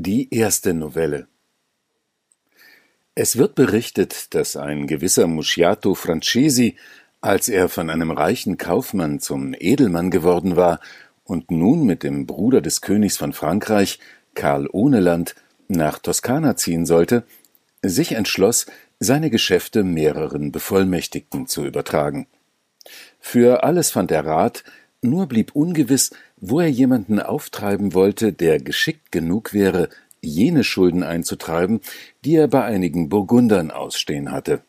Die erste Novelle Es wird berichtet, dass ein gewisser Musciato Francesi, als er von einem reichen Kaufmann zum Edelmann geworden war und nun mit dem Bruder des Königs von Frankreich, Karl Ohneland, nach Toskana ziehen sollte, sich entschloss, seine Geschäfte mehreren Bevollmächtigten zu übertragen. Für alles fand er Rat, nur blieb ungewiss, wo er jemanden auftreiben wollte, der geschickt genug wäre, jene Schulden einzutreiben, die er bei einigen Burgundern ausstehen hatte.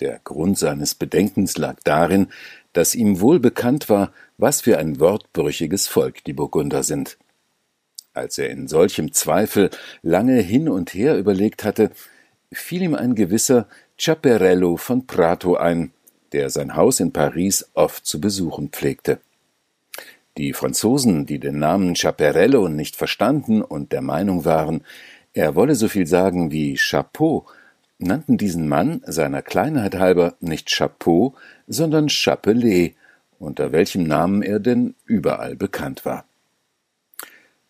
Der Grund seines Bedenkens lag darin, dass ihm wohl bekannt war, was für ein wortbrüchiges Volk die Burgunder sind. Als er in solchem Zweifel lange hin und her überlegt hatte, fiel ihm ein gewisser Ciaperello von Prato ein, der sein Haus in Paris oft zu besuchen pflegte. Die Franzosen, die den Namen Chaperello nicht verstanden und der Meinung waren, er wolle so viel sagen wie Chapeau, nannten diesen Mann seiner Kleinheit halber nicht Chapeau, sondern Chapelet, unter welchem Namen er denn überall bekannt war.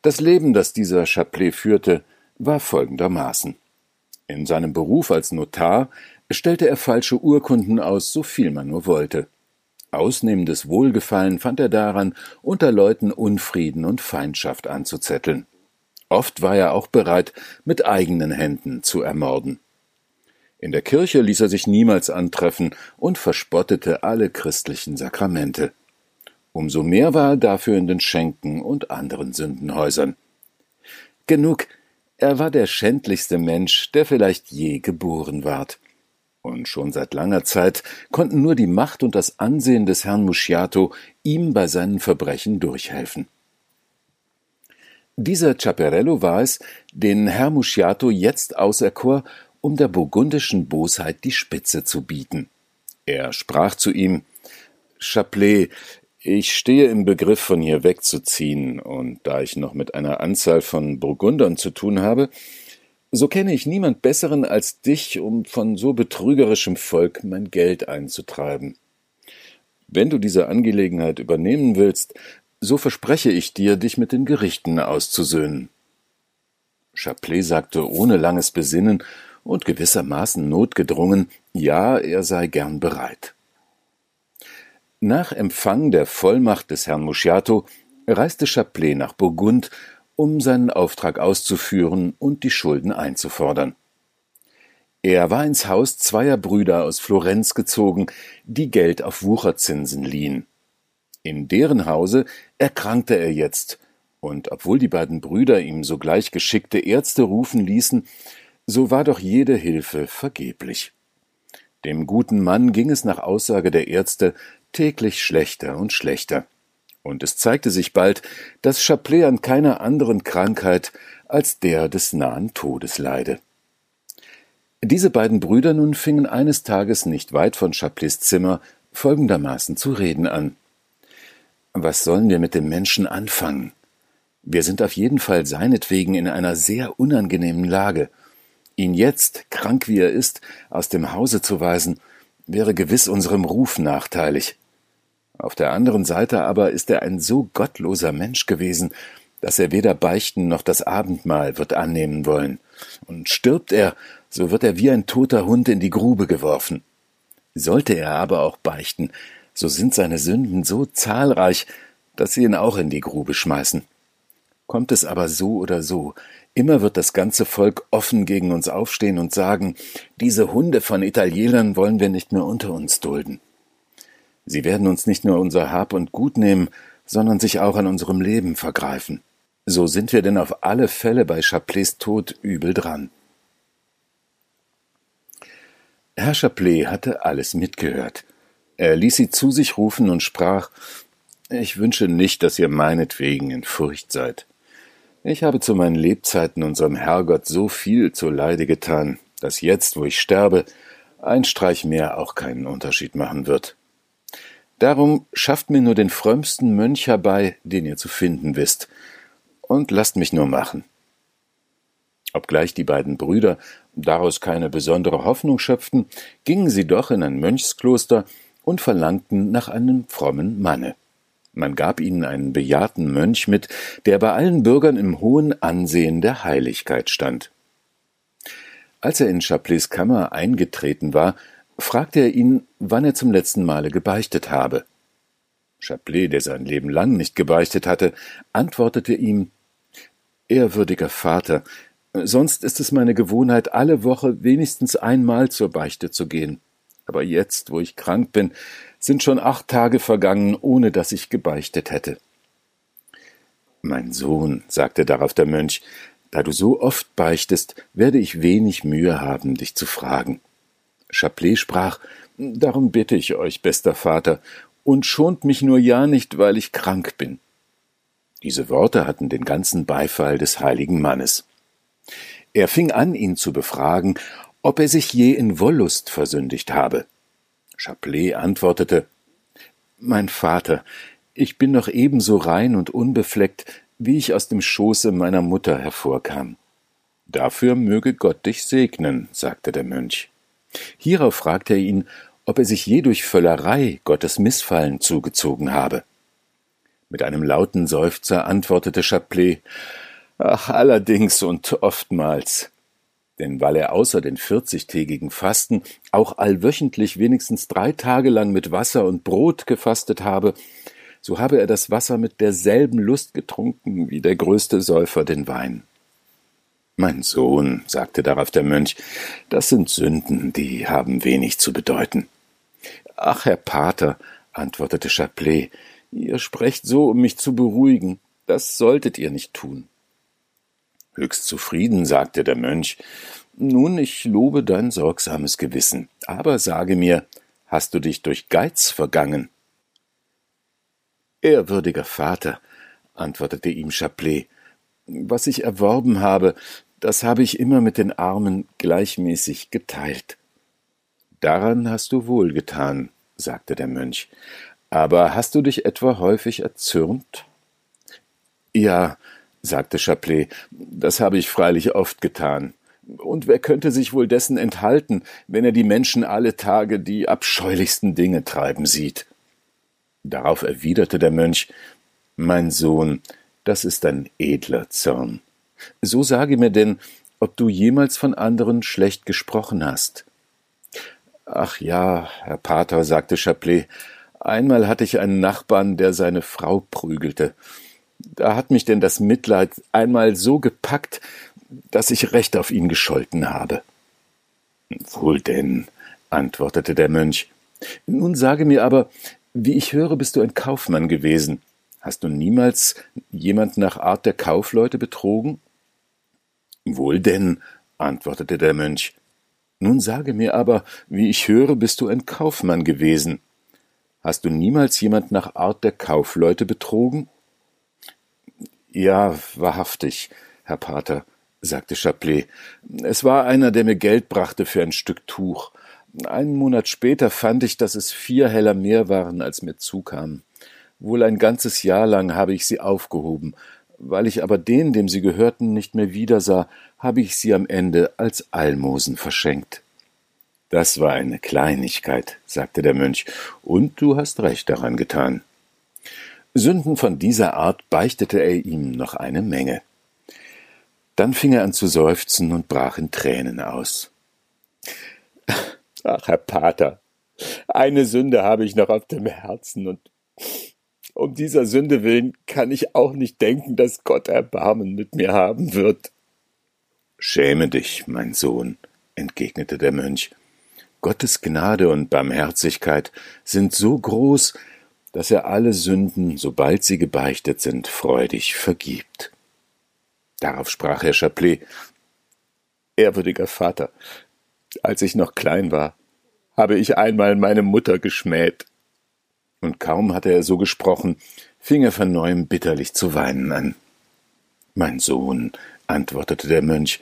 Das Leben, das dieser Chapelet führte, war folgendermaßen. In seinem Beruf als Notar stellte er falsche Urkunden aus, so viel man nur wollte. Ausnehmendes Wohlgefallen fand er daran, unter Leuten Unfrieden und Feindschaft anzuzetteln. Oft war er auch bereit, mit eigenen Händen zu ermorden. In der Kirche ließ er sich niemals antreffen und verspottete alle christlichen Sakramente. Umso mehr war er dafür in den Schenken und anderen Sündenhäusern. Genug, er war der schändlichste Mensch, der vielleicht je geboren ward und schon seit langer Zeit konnten nur die Macht und das Ansehen des Herrn Musciato ihm bei seinen Verbrechen durchhelfen. Dieser Ciaperello war es, den Herr Musciato jetzt auserkor, um der burgundischen Bosheit die Spitze zu bieten. Er sprach zu ihm Chaplet, ich stehe im Begriff, von hier wegzuziehen, und da ich noch mit einer Anzahl von Burgundern zu tun habe, so kenne ich niemand besseren als dich, um von so betrügerischem Volk mein Geld einzutreiben. Wenn du diese Angelegenheit übernehmen willst, so verspreche ich dir, dich mit den Gerichten auszusöhnen. Chaplet sagte ohne langes Besinnen und gewissermaßen notgedrungen, ja, er sei gern bereit. Nach Empfang der Vollmacht des Herrn Musciato reiste Chaplet nach Burgund um seinen Auftrag auszuführen und die Schulden einzufordern. Er war ins Haus zweier Brüder aus Florenz gezogen, die Geld auf Wucherzinsen liehen. In deren Hause erkrankte er jetzt, und obwohl die beiden Brüder ihm sogleich geschickte Ärzte rufen ließen, so war doch jede Hilfe vergeblich. Dem guten Mann ging es nach Aussage der Ärzte täglich schlechter und schlechter und es zeigte sich bald, dass Chaplet an keiner anderen Krankheit als der des nahen Todes leide. Diese beiden Brüder nun fingen eines Tages nicht weit von Chaplets Zimmer folgendermaßen zu reden an. Was sollen wir mit dem Menschen anfangen? Wir sind auf jeden Fall seinetwegen in einer sehr unangenehmen Lage. Ihn jetzt, krank wie er ist, aus dem Hause zu weisen, wäre gewiss unserem Ruf nachteilig. Auf der anderen Seite aber ist er ein so gottloser Mensch gewesen, dass er weder beichten noch das Abendmahl wird annehmen wollen. Und stirbt er, so wird er wie ein toter Hund in die Grube geworfen. Sollte er aber auch beichten, so sind seine Sünden so zahlreich, dass sie ihn auch in die Grube schmeißen. Kommt es aber so oder so, immer wird das ganze Volk offen gegen uns aufstehen und sagen, diese Hunde von Italienern wollen wir nicht mehr unter uns dulden. Sie werden uns nicht nur unser Hab und Gut nehmen, sondern sich auch an unserem Leben vergreifen. So sind wir denn auf alle Fälle bei Chaplets Tod übel dran. Herr Chaplet hatte alles mitgehört. Er ließ sie zu sich rufen und sprach Ich wünsche nicht, dass ihr meinetwegen in Furcht seid. Ich habe zu meinen Lebzeiten unserem Herrgott so viel zu Leide getan, dass jetzt, wo ich sterbe, ein Streich mehr auch keinen Unterschied machen wird. Darum schafft mir nur den frömmsten Mönch herbei, den ihr zu finden wisst, und lasst mich nur machen. Obgleich die beiden Brüder daraus keine besondere Hoffnung schöpften, gingen sie doch in ein Mönchskloster und verlangten nach einem frommen Manne. Man gab ihnen einen bejahrten Mönch mit, der bei allen Bürgern im hohen Ansehen der Heiligkeit stand. Als er in Chaplets Kammer eingetreten war, fragte er ihn, wann er zum letzten Male gebeichtet habe. Chaplet, der sein Leben lang nicht gebeichtet hatte, antwortete ihm Ehrwürdiger Vater, sonst ist es meine Gewohnheit, alle Woche wenigstens einmal zur Beichte zu gehen. Aber jetzt, wo ich krank bin, sind schon acht Tage vergangen, ohne dass ich gebeichtet hätte. Mein Sohn, sagte darauf der Mönch, da du so oft beichtest, werde ich wenig Mühe haben, dich zu fragen. Chaplet sprach, Darum bitte ich euch, bester Vater, und schont mich nur ja nicht, weil ich krank bin. Diese Worte hatten den ganzen Beifall des heiligen Mannes. Er fing an, ihn zu befragen, ob er sich je in Wollust versündigt habe. Chaplet antwortete Mein Vater, ich bin noch ebenso rein und unbefleckt, wie ich aus dem Schoße meiner Mutter hervorkam. Dafür möge Gott dich segnen, sagte der Mönch. Hierauf fragte er ihn, ob er sich je durch Völlerei Gottes Missfallen zugezogen habe. Mit einem lauten Seufzer antwortete Chaplet Ach, allerdings und oftmals. Denn weil er außer den vierzigtägigen Fasten auch allwöchentlich wenigstens drei Tage lang mit Wasser und Brot gefastet habe, so habe er das Wasser mit derselben Lust getrunken wie der größte Säufer den Wein. Mein Sohn, sagte darauf der Mönch, das sind Sünden, die haben wenig zu bedeuten. Ach, Herr Pater, antwortete Chaplet, ihr sprecht so, um mich zu beruhigen, das solltet ihr nicht tun. Höchst zufrieden, sagte der Mönch, nun, ich lobe dein sorgsames Gewissen, aber sage mir, hast du dich durch Geiz vergangen? Ehrwürdiger Vater, antwortete ihm Chaplet, was ich erworben habe, das habe ich immer mit den Armen gleichmäßig geteilt. Daran hast du wohl getan, sagte der Mönch. Aber hast du dich etwa häufig erzürnt? Ja, sagte Chaplet, das habe ich freilich oft getan. Und wer könnte sich wohl dessen enthalten, wenn er die Menschen alle Tage die abscheulichsten Dinge treiben sieht? Darauf erwiderte der Mönch Mein Sohn, das ist ein edler Zorn. So sage mir denn, ob du jemals von anderen schlecht gesprochen hast. Ach ja, Herr Pater, sagte Chaplet, einmal hatte ich einen Nachbarn, der seine Frau prügelte. Da hat mich denn das Mitleid einmal so gepackt, dass ich recht auf ihn gescholten habe. Wohl denn, antwortete der Mönch. Nun sage mir aber, wie ich höre, bist du ein Kaufmann gewesen. Hast du niemals jemand nach Art der Kaufleute betrogen? Wohl denn, antwortete der Mönch. Nun sage mir aber, wie ich höre, bist du ein Kaufmann gewesen. Hast du niemals jemand nach Art der Kaufleute betrogen? Ja, wahrhaftig, Herr Pater, sagte Chaplet. Es war einer, der mir Geld brachte für ein Stück Tuch. Einen Monat später fand ich, dass es vier Heller mehr waren, als mir zukam. Wohl ein ganzes Jahr lang habe ich sie aufgehoben. Weil ich aber den, dem sie gehörten, nicht mehr wiedersah, habe ich sie am Ende als Almosen verschenkt. Das war eine Kleinigkeit, sagte der Mönch, und du hast recht daran getan. Sünden von dieser Art beichtete er ihm noch eine Menge. Dann fing er an zu seufzen und brach in Tränen aus. Ach, Herr Pater, eine Sünde habe ich noch auf dem Herzen, und um dieser Sünde willen kann ich auch nicht denken, dass Gott Erbarmen mit mir haben wird. Schäme dich, mein Sohn, entgegnete der Mönch. Gottes Gnade und Barmherzigkeit sind so groß, dass er alle Sünden, sobald sie gebeichtet sind, freudig vergibt. Darauf sprach Herr Chaplet Ehrwürdiger Vater, als ich noch klein war, habe ich einmal meine Mutter geschmäht und kaum hatte er so gesprochen, fing er von neuem bitterlich zu weinen an. Mein Sohn, antwortete der Mönch,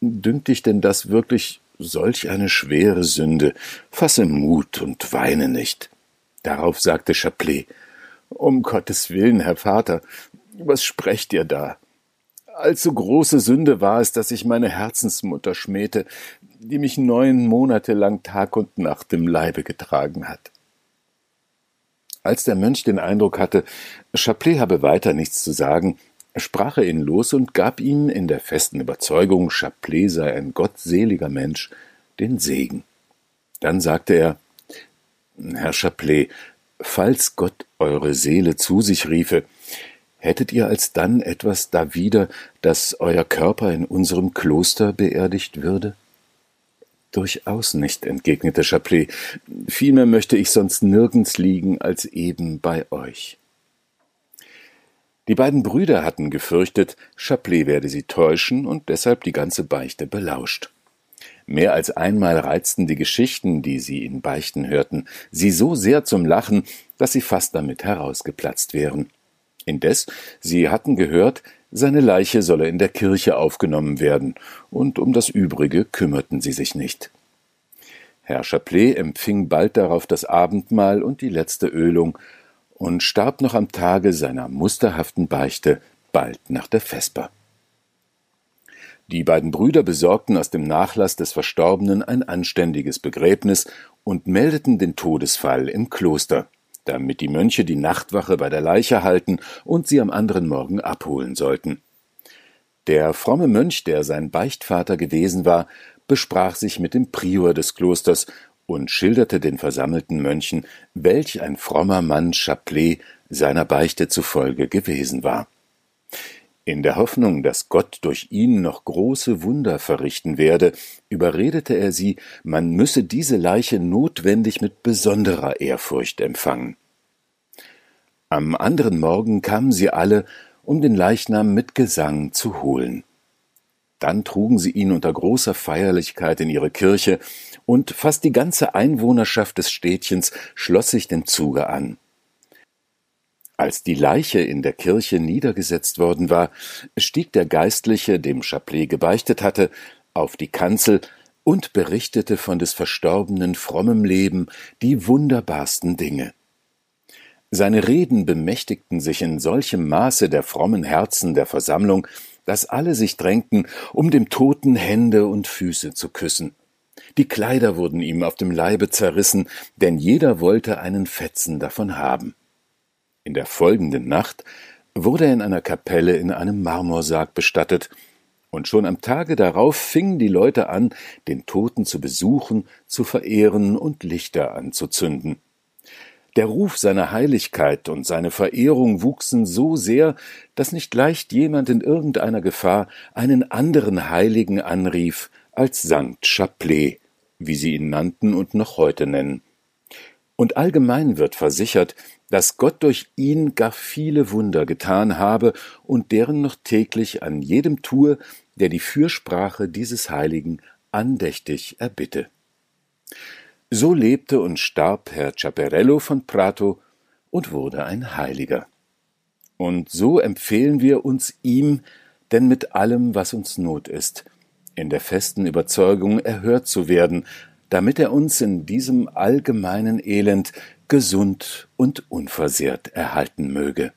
dünkt dich denn das wirklich solch eine schwere Sünde? Fasse Mut und weine nicht. Darauf sagte Chaplet, um Gottes Willen, Herr Vater, was sprecht ihr da? Allzu große Sünde war es, dass ich meine Herzensmutter schmähte, die mich neun Monate lang Tag und Nacht im Leibe getragen hat. Als der Mönch den Eindruck hatte, Chapelet habe weiter nichts zu sagen, sprach er ihn los und gab ihm in der festen Überzeugung, Chapelet sei ein gottseliger Mensch, den Segen. Dann sagte er, Herr Chapelet, falls Gott eure Seele zu sich riefe, hättet ihr alsdann etwas dawider, dass euer Körper in unserem Kloster beerdigt würde? Durchaus nicht, entgegnete Chapelet. Vielmehr möchte ich sonst nirgends liegen als eben bei euch. Die beiden Brüder hatten gefürchtet, Chapelet werde sie täuschen und deshalb die ganze Beichte belauscht. Mehr als einmal reizten die Geschichten, die sie in Beichten hörten, sie so sehr zum Lachen, dass sie fast damit herausgeplatzt wären. Indes, sie hatten gehört, seine Leiche solle in der Kirche aufgenommen werden, und um das Übrige kümmerten sie sich nicht. Herr Chapelet empfing bald darauf das Abendmahl und die letzte Ölung und starb noch am Tage seiner musterhaften Beichte bald nach der Vesper. Die beiden Brüder besorgten aus dem Nachlass des Verstorbenen ein anständiges Begräbnis und meldeten den Todesfall im Kloster, damit die Mönche die Nachtwache bei der Leiche halten und sie am anderen Morgen abholen sollten. Der fromme Mönch, der sein Beichtvater gewesen war, besprach sich mit dem Prior des Klosters und schilderte den versammelten Mönchen, welch ein frommer Mann Chapelet seiner Beichte zufolge gewesen war. In der Hoffnung, dass Gott durch ihn noch große Wunder verrichten werde, überredete er sie, man müsse diese Leiche notwendig mit besonderer Ehrfurcht empfangen. Am anderen Morgen kamen sie alle, um den Leichnam mit Gesang zu holen. Dann trugen sie ihn unter großer Feierlichkeit in ihre Kirche, und fast die ganze Einwohnerschaft des Städtchens schloss sich dem Zuge an. Als die Leiche in der Kirche niedergesetzt worden war, stieg der Geistliche, dem Chapelet gebeichtet hatte, auf die Kanzel und berichtete von des Verstorbenen frommem Leben die wunderbarsten Dinge. Seine Reden bemächtigten sich in solchem Maße der frommen Herzen der Versammlung, dass alle sich drängten, um dem Toten Hände und Füße zu küssen. Die Kleider wurden ihm auf dem Leibe zerrissen, denn jeder wollte einen Fetzen davon haben. In der folgenden Nacht wurde er in einer Kapelle in einem Marmorsarg bestattet, und schon am Tage darauf fingen die Leute an, den Toten zu besuchen, zu verehren und Lichter anzuzünden. Der Ruf seiner Heiligkeit und seine Verehrung wuchsen so sehr, dass nicht leicht jemand in irgendeiner Gefahr einen anderen Heiligen anrief als Sankt Chapelet, wie sie ihn nannten und noch heute nennen. Und allgemein wird versichert, dass Gott durch ihn gar viele Wunder getan habe und deren noch täglich an jedem tue, der die Fürsprache dieses Heiligen andächtig erbitte. So lebte und starb Herr Ciaperello von Prato und wurde ein Heiliger. Und so empfehlen wir uns ihm, denn mit allem, was uns Not ist, in der festen Überzeugung erhört zu werden, damit er uns in diesem allgemeinen Elend gesund und unversehrt erhalten möge.